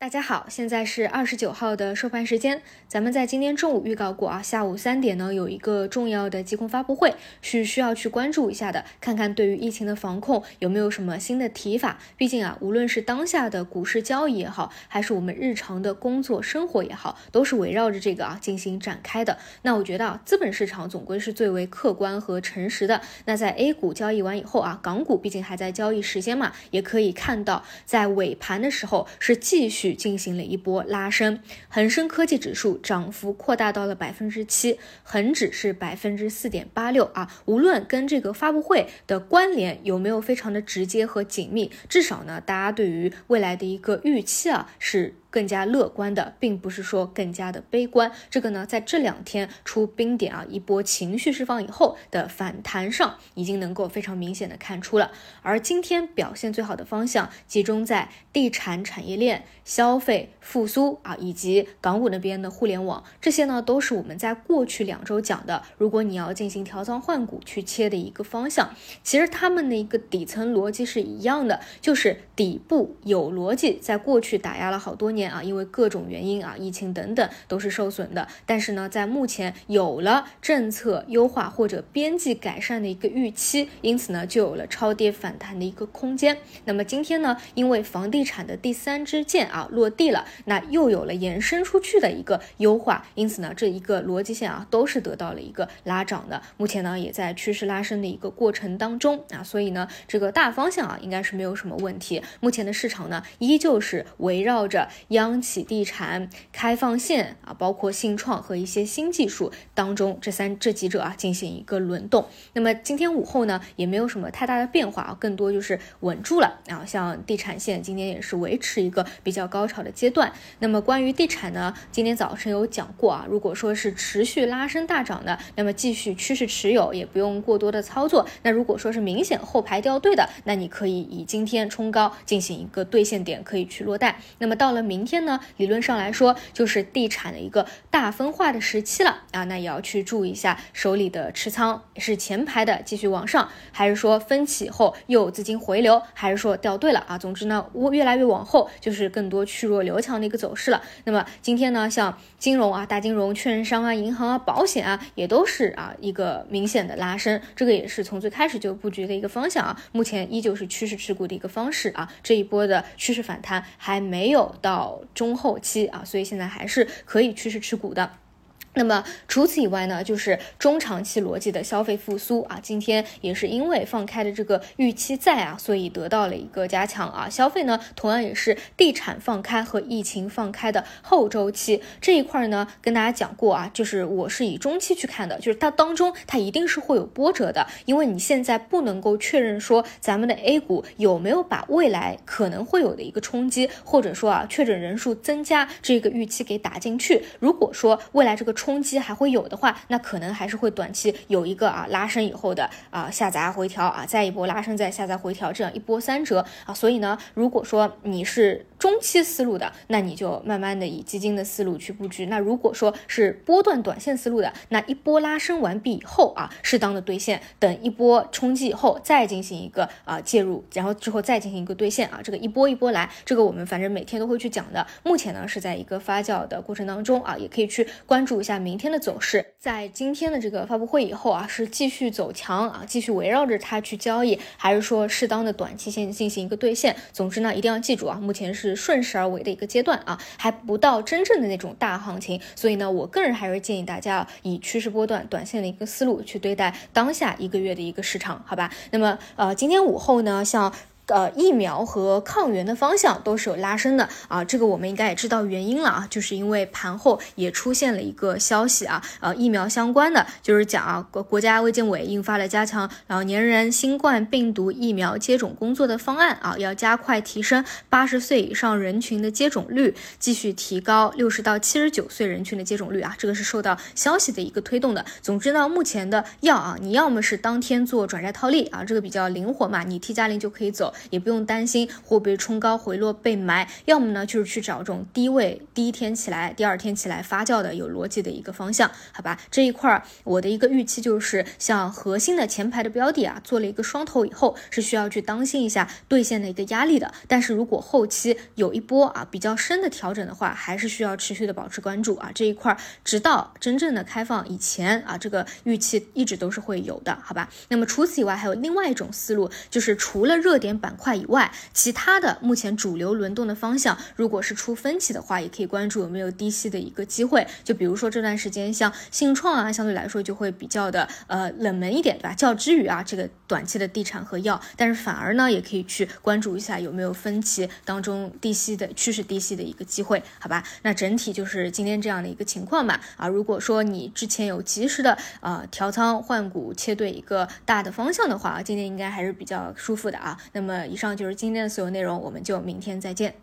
大家好，现在是二十九号的收盘时间。咱们在今天中午预告过啊，下午三点呢有一个重要的疾控发布会，是需要去关注一下的，看看对于疫情的防控有没有什么新的提法。毕竟啊，无论是当下的股市交易也好，还是我们日常的工作生活也好，都是围绕着这个啊进行展开的。那我觉得啊，资本市场总归是最为客观和诚实的。那在 A 股交易完以后啊，港股毕竟还在交易时间嘛，也可以看到在尾盘的时候是继续。进行了一波拉升，恒生科技指数涨幅扩大到了百分之七，恒指是百分之四点八六啊。无论跟这个发布会的关联有没有非常的直接和紧密，至少呢，大家对于未来的一个预期啊是。更加乐观的，并不是说更加的悲观。这个呢，在这两天出冰点啊，一波情绪释放以后的反弹上，已经能够非常明显的看出了。而今天表现最好的方向，集中在地产产业链、消费复苏啊，以及港股那边的互联网，这些呢，都是我们在过去两周讲的。如果你要进行调仓换股去切的一个方向，其实他们的一个底层逻辑是一样的，就是底部有逻辑，在过去打压了好多年。啊，因为各种原因啊，疫情等等都是受损的。但是呢，在目前有了政策优化或者边际改善的一个预期，因此呢，就有了超跌反弹的一个空间。那么今天呢，因为房地产的第三支箭啊落地了，那又有了延伸出去的一个优化，因此呢，这一个逻辑线啊都是得到了一个拉涨的。目前呢，也在趋势拉升的一个过程当中啊，所以呢，这个大方向啊应该是没有什么问题。目前的市场呢，依旧是围绕着。央企地产开放线啊，包括信创和一些新技术当中，这三这几者啊进行一个轮动。那么今天午后呢，也没有什么太大的变化啊，更多就是稳住了啊。像地产线今天也是维持一个比较高潮的阶段。那么关于地产呢，今天早晨有讲过啊，如果说是持续拉升大涨的，那么继续趋势持有，也不用过多的操作。那如果说是明显后排掉队的，那你可以以今天冲高进行一个兑现点，可以去落袋。那么到了明。明天呢，理论上来说就是地产的一个大分化的时期了啊，那也要去注意一下手里的持仓是前排的继续往上，还是说分歧后又资金回流，还是说掉队了啊？总之呢，我越来越往后就是更多去弱留强的一个走势了。那么今天呢，像金融啊、大金融、券商啊、银行啊、保险啊，也都是啊一个明显的拉升，这个也是从最开始就布局的一个方向啊。目前依旧是趋势持股的一个方式啊，这一波的趋势反弹还没有到。中后期啊，所以现在还是可以趋势持股的。那么除此以外呢，就是中长期逻辑的消费复苏啊，今天也是因为放开的这个预期在啊，所以得到了一个加强啊。消费呢，同样也是地产放开和疫情放开的后周期这一块呢，跟大家讲过啊，就是我是以中期去看的，就是它当中它一定是会有波折的，因为你现在不能够确认说咱们的 A 股有没有把未来可能会有的一个冲击，或者说啊确诊人数增加这个预期给打进去。如果说未来这个冲击还会有的话，那可能还是会短期有一个啊拉升以后的啊下砸回调啊，再一波拉升再下砸回调，这样一波三折啊。所以呢，如果说你是中期思路的，那你就慢慢的以基金的思路去布局。那如果说是波段短线思路的，那一波拉升完毕以后啊，适当的兑现，等一波冲击以后再进行一个啊介入，然后之后再进行一个兑现啊，这个一波一波来，这个我们反正每天都会去讲的。目前呢是在一个发酵的过程当中啊，也可以去关注一下。下明天的走势，在今天的这个发布会以后啊，是继续走强啊，继续围绕着它去交易，还是说适当的短期先进行一个兑现？总之呢，一定要记住啊，目前是顺势而为的一个阶段啊，还不到真正的那种大行情，所以呢，我个人还是建议大家以趋势波段、短线的一个思路去对待当下一个月的一个市场，好吧？那么呃，今天午后呢，像。呃，疫苗和抗原的方向都是有拉升的啊，这个我们应该也知道原因了啊，就是因为盘后也出现了一个消息啊，呃，疫苗相关的就是讲啊，国国家卫健委印发了加强老年人新冠病毒疫苗接种工作的方案啊，要加快提升八十岁以上人群的接种率，继续提高六十到七十九岁人群的接种率啊，这个是受到消息的一个推动的。总之呢，目前的药啊，你要么是当天做转债套利啊，这个比较灵活嘛，你 T 加零就可以走。也不用担心会不会冲高回落被埋。要么呢，就是去找这种低位第一天起来，第二天起来发酵的有逻辑的一个方向，好吧？这一块儿我的一个预期就是，像核心的前排的标的啊，做了一个双头以后，是需要去当心一下兑现的一个压力的。但是如果后期有一波啊比较深的调整的话，还是需要持续的保持关注啊这一块儿，直到真正的开放以前啊，这个预期一直都是会有的，好吧？那么除此以外，还有另外一种思路，就是除了热点板板块以外，其他的目前主流轮动的方向，如果是出分歧的话，也可以关注有没有低吸的一个机会。就比如说这段时间，像信创啊，相对来说就会比较的呃冷门一点，对吧？较之于啊这个短期的地产和药，但是反而呢，也可以去关注一下有没有分歧当中低吸的趋势低吸的一个机会，好吧？那整体就是今天这样的一个情况吧。啊，如果说你之前有及时的呃调仓换股切对一个大的方向的话，今天应该还是比较舒服的啊。那么么以上就是今天的所有内容，我们就明天再见。